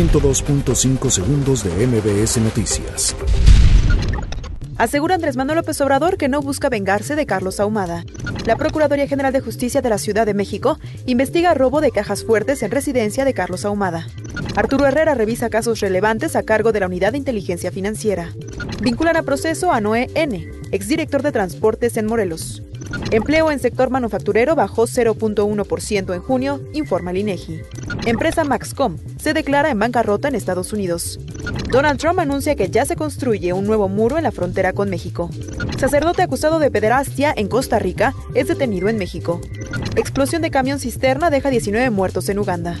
102.5 segundos de MBS Noticias. Asegura Andrés Manuel López Obrador que no busca vengarse de Carlos Ahumada. La Procuraduría General de Justicia de la Ciudad de México investiga robo de cajas fuertes en residencia de Carlos Ahumada. Arturo Herrera revisa casos relevantes a cargo de la Unidad de Inteligencia Financiera. Vinculan a proceso a Noé N., exdirector de Transportes en Morelos. Empleo en sector manufacturero bajó 0.1% en junio, informa el. Empresa Maxcom se declara en bancarrota en Estados Unidos. Donald Trump anuncia que ya se construye un nuevo muro en la frontera con México. Sacerdote acusado de pederastia en Costa Rica es detenido en México. Explosión de camión cisterna deja 19 muertos en Uganda.